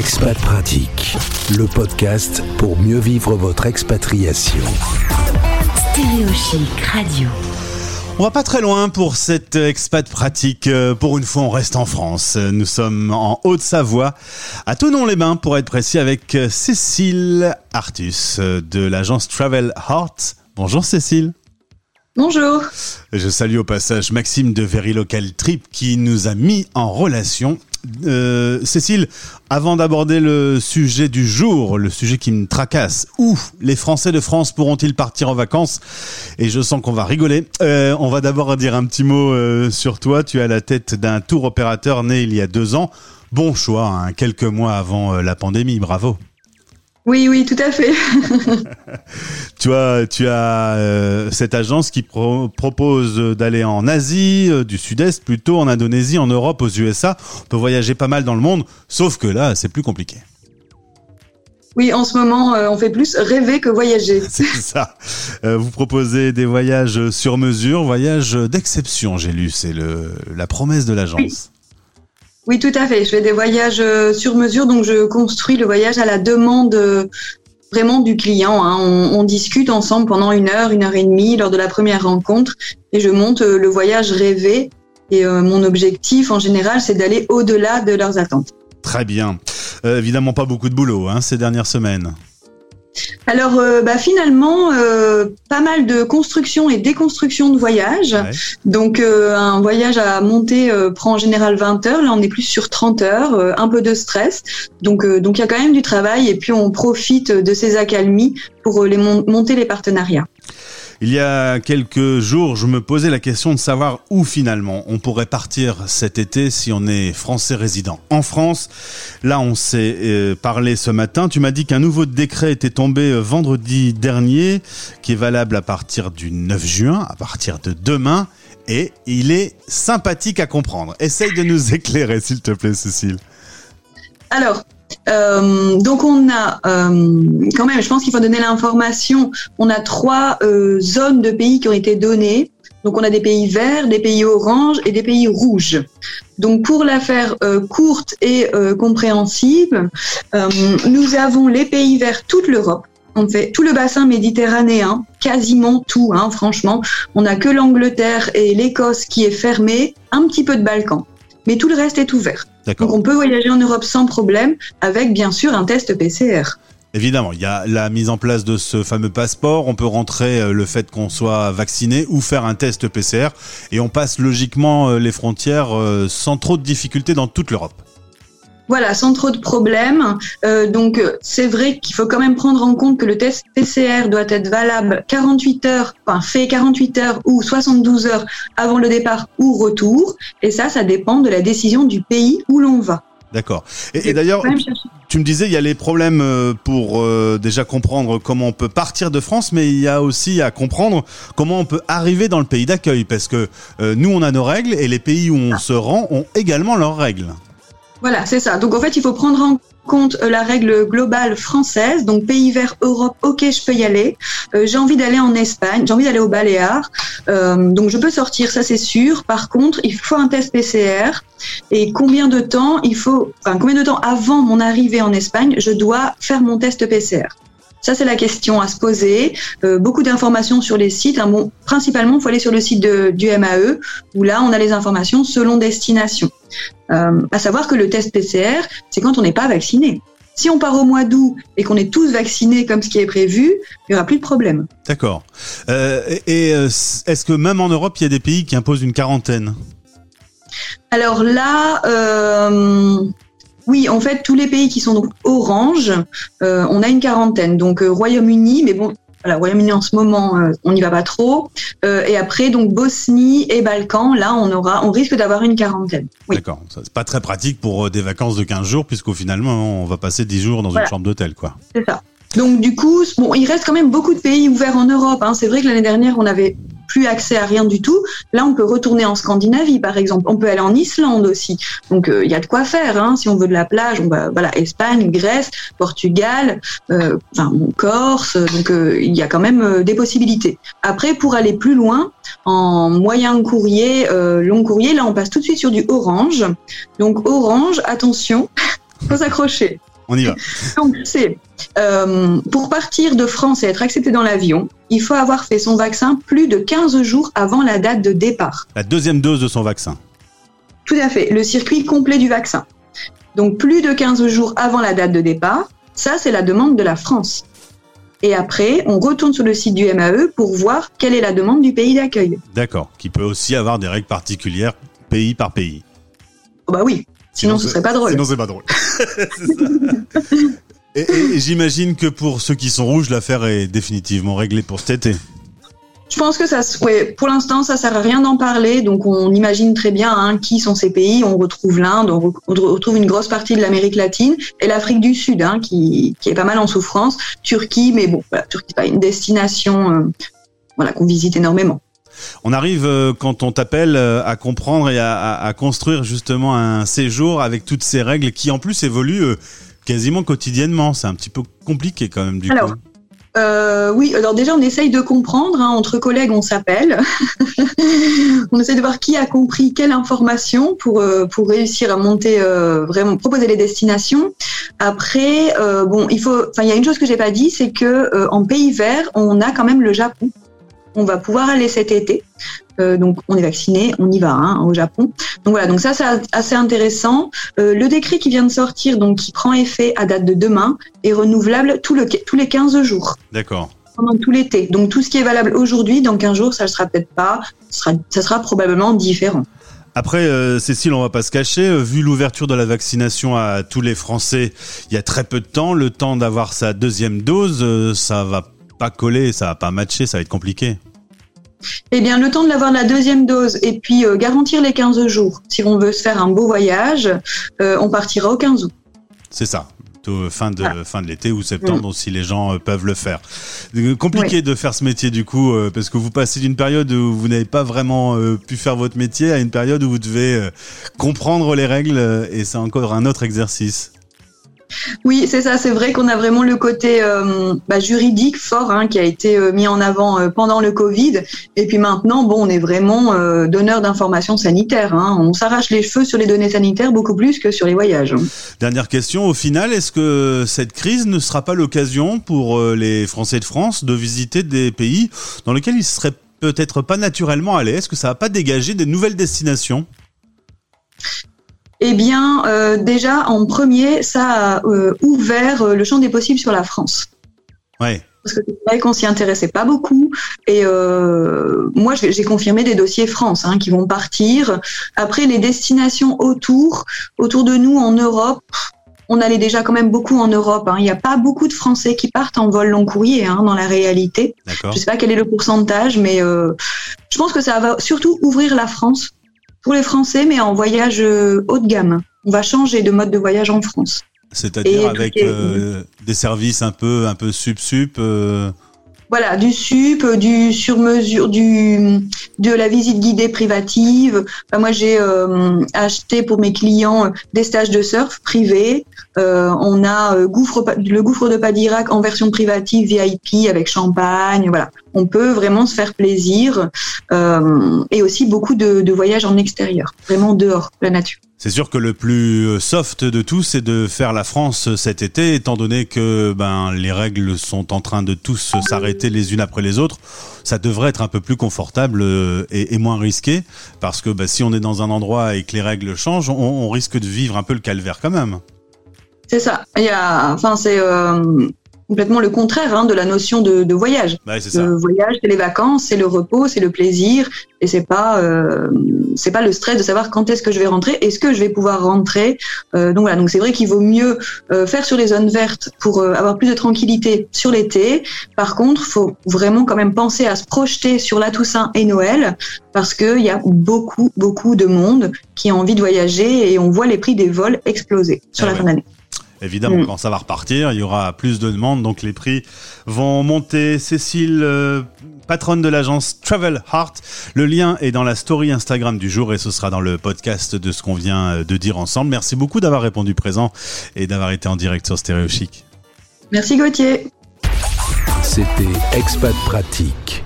Expat Pratique, le podcast pour mieux vivre votre expatriation. Stéréochic Radio. On va pas très loin pour cette expat pratique. Euh, Pour une fois, on reste en France. Nous sommes en Haute-Savoie, à Tonon-les-Bains pour être précis, avec Cécile Artus de l'agence Travel Heart. Bonjour Cécile. Bonjour. Je salue au passage Maxime de Very Local Trip qui nous a mis en relation. Euh, Cécile, avant d'aborder le sujet du jour, le sujet qui me tracasse, où les Français de France pourront-ils partir en vacances? Et je sens qu'on va rigoler. Euh, on va d'abord dire un petit mot euh, sur toi. Tu à la tête d'un tour opérateur né il y a deux ans. Bon choix, hein, quelques mois avant la pandémie. Bravo. Oui, oui, tout à fait. Tu as, tu as euh, cette agence qui pro- propose d'aller en Asie, euh, du Sud-Est plutôt, en Indonésie, en Europe, aux USA. On peut voyager pas mal dans le monde, sauf que là, c'est plus compliqué. Oui, en ce moment, euh, on fait plus rêver que voyager. C'est ça. Euh, vous proposez des voyages sur mesure, voyages d'exception, j'ai lu. C'est le, la promesse de l'agence. Oui, tout à fait. Je fais des voyages euh, sur mesure, donc je construis le voyage à la demande euh, vraiment du client. hein. On, discute ensemble pendant une heure, une heure et demie lors de la première rencontre, et je monte euh, le voyage rêvé. Et mon objectif, en général, c'est d'aller au-delà de leurs attentes. Très bien. Évidemment, pas beaucoup de boulot hein, ces dernières semaines. Alors, euh, bah, finalement, euh, pas mal de construction et déconstruction de voyages. Ouais. Donc euh, un voyage à monter euh, prend en général 20 heures, là on est plus sur 30 heures, euh, un peu de stress. Donc euh, donc il y a quand même du travail et puis on profite de ces accalmies pour les mon- monter les partenariats. Il y a quelques jours, je me posais la question de savoir où finalement on pourrait partir cet été si on est français résident en France. Là, on s'est euh, parlé ce matin. Tu m'as dit qu'un nouveau décret était tombé euh, vendredi dernier, qui est valable à partir du 9 juin, à partir de demain. Et il est sympathique à comprendre. Essaye de nous éclairer, s'il te plaît, Cécile. Alors euh, donc on a euh, quand même, je pense qu'il faut donner l'information. On a trois euh, zones de pays qui ont été données. Donc on a des pays verts, des pays oranges et des pays rouges. Donc pour la faire euh, courte et euh, compréhensible, nous avons les pays verts, toute l'Europe. On fait tout le bassin méditerranéen, quasiment tout, hein, franchement. On n'a que l'Angleterre et l'Écosse qui est fermée, un petit peu de Balkans. Mais tout le reste est ouvert. Donc on peut voyager en Europe sans problème, avec bien sûr un test PCR. Évidemment, il y a la mise en place de ce fameux passeport. On peut rentrer euh, le fait qu'on soit vacciné ou faire un test PCR. Et on passe logiquement euh, les frontières euh, sans trop de difficultés dans toute l'Europe. Voilà, sans trop de problèmes. Euh, donc euh, c'est vrai qu'il faut quand même prendre en compte que le test PCR doit être valable 48 heures, enfin fait 48 heures ou 72 heures avant le départ ou retour. Et ça, ça dépend de la décision du pays où l'on va. D'accord. Et, et d'ailleurs, tu me disais, il y a les problèmes euh, pour euh, déjà comprendre comment on peut partir de France, mais il y a aussi à comprendre comment on peut arriver dans le pays d'accueil, parce que euh, nous, on a nos règles et les pays où on se rend ont également leurs règles. Voilà, c'est ça. Donc en fait, il faut prendre en compte euh, la règle globale française. Donc pays vert, Europe, ok, je peux y aller. Euh, j'ai envie d'aller en Espagne, j'ai envie d'aller aux Baléares. Euh, donc je peux sortir, ça c'est sûr. Par contre, il faut un test PCR. Et combien de temps il faut, enfin combien de temps avant mon arrivée en Espagne, je dois faire mon test PCR. Ça, c'est la question à se poser. Euh, beaucoup d'informations sur les sites. hein. Bon, principalement, il faut aller sur le site de- du MAE, où là, on a les informations selon destination. Euh, à savoir que le test PCR, c'est quand on n'est pas vacciné. Si on part au mois d'août et qu'on est tous vaccinés comme ce qui est prévu, il n'y aura plus de problème. D'accord. Euh, et euh, est-ce que même en Europe, il y a des pays qui imposent une quarantaine? Alors là, oui, en fait, tous les pays qui sont donc orange, euh, on a une quarantaine. Donc euh, Royaume-Uni, mais bon, voilà, Royaume-Uni en ce moment, euh, on n'y va pas trop. Euh, et après, donc Bosnie et Balkans, là, on aura, on risque d'avoir une quarantaine. Oui. D'accord. Ça, C'est pas très pratique pour euh, des vacances de 15 jours, puisqu'au finalement, on va passer 10 jours dans Voilà. une chambre d'hôtel, quoi. C'est ça. Donc du coup, bon, il reste quand même beaucoup de pays ouverts en Europe. Hein. C'est vrai que l'année dernière, on n'avait plus accès à rien du tout. Là, on peut retourner en Scandinavie, par exemple. On peut aller en Islande aussi. Donc euh, il y a de quoi faire. Hein. Si on veut de la plage, on va voilà Espagne, Grèce, Portugal, euh, enfin Corse. Donc euh, il y a quand même euh, des possibilités. Après, pour aller plus loin, en moyen courrier, euh, long courrier, là, on passe tout de suite sur du orange. Donc orange, attention, faut s'accrocher. on y va. Donc, c'est euh, pour partir de France et être accepté dans l'avion, il faut avoir fait son vaccin plus de 15 jours avant la date de départ. La deuxième dose de son vaccin. Tout à fait, le circuit complet du vaccin. Donc, plus de 15 jours avant la date de départ, ça, c'est la demande de la France. Et après, on retourne sur le site du MAE pour voir quelle est la demande du pays d'accueil. D'accord, qui peut aussi avoir des règles particulières pays par pays. Oh bah oui, sinon, ce c'est- serait pas drôle. Sinon c'est pas drôle. Et, et- et j'imagine que pour ceux qui sont rouges, l'affaire est définitivement réglée pour cet été. Je pense que ça, se- ouais, pour l'instant, ça sert à rien d'en parler. Donc, on imagine très bien hein, qui sont ces pays. On retrouve l'Inde, on, re- on retrouve une grosse partie de l'Amérique latine et l'Afrique du Sud, hein, qui, qui est pas mal en souffrance. Turquie, mais bon, voilà, Turquie, c'est pas une destination, euh, voilà, qu'on visite énormément. On arrive, euh, quand on t'appelle, euh, à comprendre et à, à- à construire justement un séjour avec toutes ces règles qui en plus évoluent quasiment quotidiennement. C'est un petit peu compliqué quand même du Alors. Euh, oui, alors déjà, on essaye de comprendre. hein, entre collègues, on s'appelle. on essaie de voir qui a compris quelle information pour euh, réussir à monter euh, vraiment proposer les destinations. Après, bon, il faut. Enfin, il y a une chose que j'ai pas dit, c'est que en pays vert, on a quand même le Japon. On va pouvoir aller cet été. Euh, donc, on est vacciné, on y va hein, au Japon. Donc voilà, donc ça c'est assez intéressant. Euh, le décret qui vient de sortir, donc qui prend effet à date de demain, est renouvelable tout le, tous les 15 jours D'accord. pendant tout l'été. Donc tout ce qui est valable aujourd'hui, dans 15 jours, ça ne sera peut-être pas, ça sera, ça sera probablement différent. Après, euh, Cécile, on va pas se cacher, euh, vu l'ouverture de la vaccination à tous les Français il y a très peu de temps, le temps d'avoir sa deuxième dose, euh, ça va pas coller, ça va pas matcher, ça va être compliqué. Eh bien, le temps de l'avoir la deuxième dose et puis euh, garantir les 15 jours. Si on veut se faire un beau voyage, euh, on partira au 15 août. C'est ça. Plutôt fin de, Voilà. fin de l'été ou septembre, si les gens euh, peuvent le faire. Euh, Compliqué de faire ce métier du coup, euh, parce que vous passez d'une période où vous n'avez pas vraiment euh, pu faire votre métier à une période où vous devez euh, comprendre les règles, euh, et c'est encore un autre exercice. Oui, c'est ça. C'est vrai qu'on a vraiment le côté euh, bah, juridique fort hein, qui a été euh, mis en avant euh, pendant le Covid. Et puis maintenant, bon, on est vraiment donneur d'informations sanitaires. Hein. On s'arrache les cheveux sur les données sanitaires beaucoup plus que sur les voyages. Dernière question, au final, est-ce que cette crise ne sera pas l'occasion pour les Français de France de visiter des pays dans lesquels ils seraient peut-être pas naturellement allés? Est-ce que ça va pas dégager des nouvelles destinations? Eh bien, euh, déjà, en premier, ça a euh, ouvert euh, le champ des possibles sur la France. Ouais. Parce que c'est vrai qu'on s'y intéressait pas beaucoup. Et euh, moi, j'ai confirmé des dossiers France hein, qui vont partir. Après, les destinations autour, autour de nous en Europe, on allait déjà quand même beaucoup en Europe. hein. Il n'y a pas beaucoup de Français qui partent en vol long courrier hein, dans la réalité. D'accord. Je sais pas quel est le pourcentage, mais euh, je pense que ça va surtout ouvrir la France pour les Français, mais en voyage euh, haut de gamme. On va changer de mode de voyage en France. C'est-à-dire avec est- euh, des services un peu un peu sup sup. euh, Voilà, du sup, du sur mesure, du de la visite guidée privative. Enfin, moi, j'ai euh, acheté pour mes clients des stages de surf privés. Euh, on a euh, le gouffre de Padirac en version privative VIP avec champagne. Voilà, on peut vraiment se faire plaisir euh, et aussi beaucoup de, voyages en extérieur, vraiment dehors, la nature. C'est sûr que le plus soft de tout, c'est de faire la France cet été, étant donné que ben les règles sont en train de tous s'arrêter les unes après les autres. Ça devrait être un peu plus confortable et, moins risqué, parce que ben, si on est dans un endroit et que les règles changent, on risque de vivre un peu le calvaire quand même. C'est ça. Il y a, enfin, c'est euh, complètement le contraire hein, de la notion de, de voyage. Ouais, c'est ça. Le voyage, c'est les vacances, c'est le repos, c'est le plaisir, et c'est pas, euh, c'est pas le stress de savoir quand est-ce que je vais rentrer, est-ce que je vais pouvoir rentrer. Euh, donc voilà, donc c'est vrai qu'il vaut mieux euh, faire sur les zones vertes pour euh, avoir plus de tranquillité sur l'été. Par contre, faut vraiment quand même penser à se projeter sur la Toussaint et Noël, parce que il y a beaucoup, beaucoup de monde qui a envie de voyager et on voit les prix des vols exploser sur Ah la ouais. fin d'année. Évidemment, Mm. quand ça va repartir, il y aura plus de demandes, donc les prix vont monter. Cécile, euh, patronne de l'agence Travel Heart, le lien est dans la story Instagram du jour et ce sera dans le podcast de ce qu'on vient euh, de dire ensemble. Merci beaucoup d'avoir répondu présent et d'avoir été en direct sur Stéréo Chic. Merci Gauthier. C'était Expat Pratique.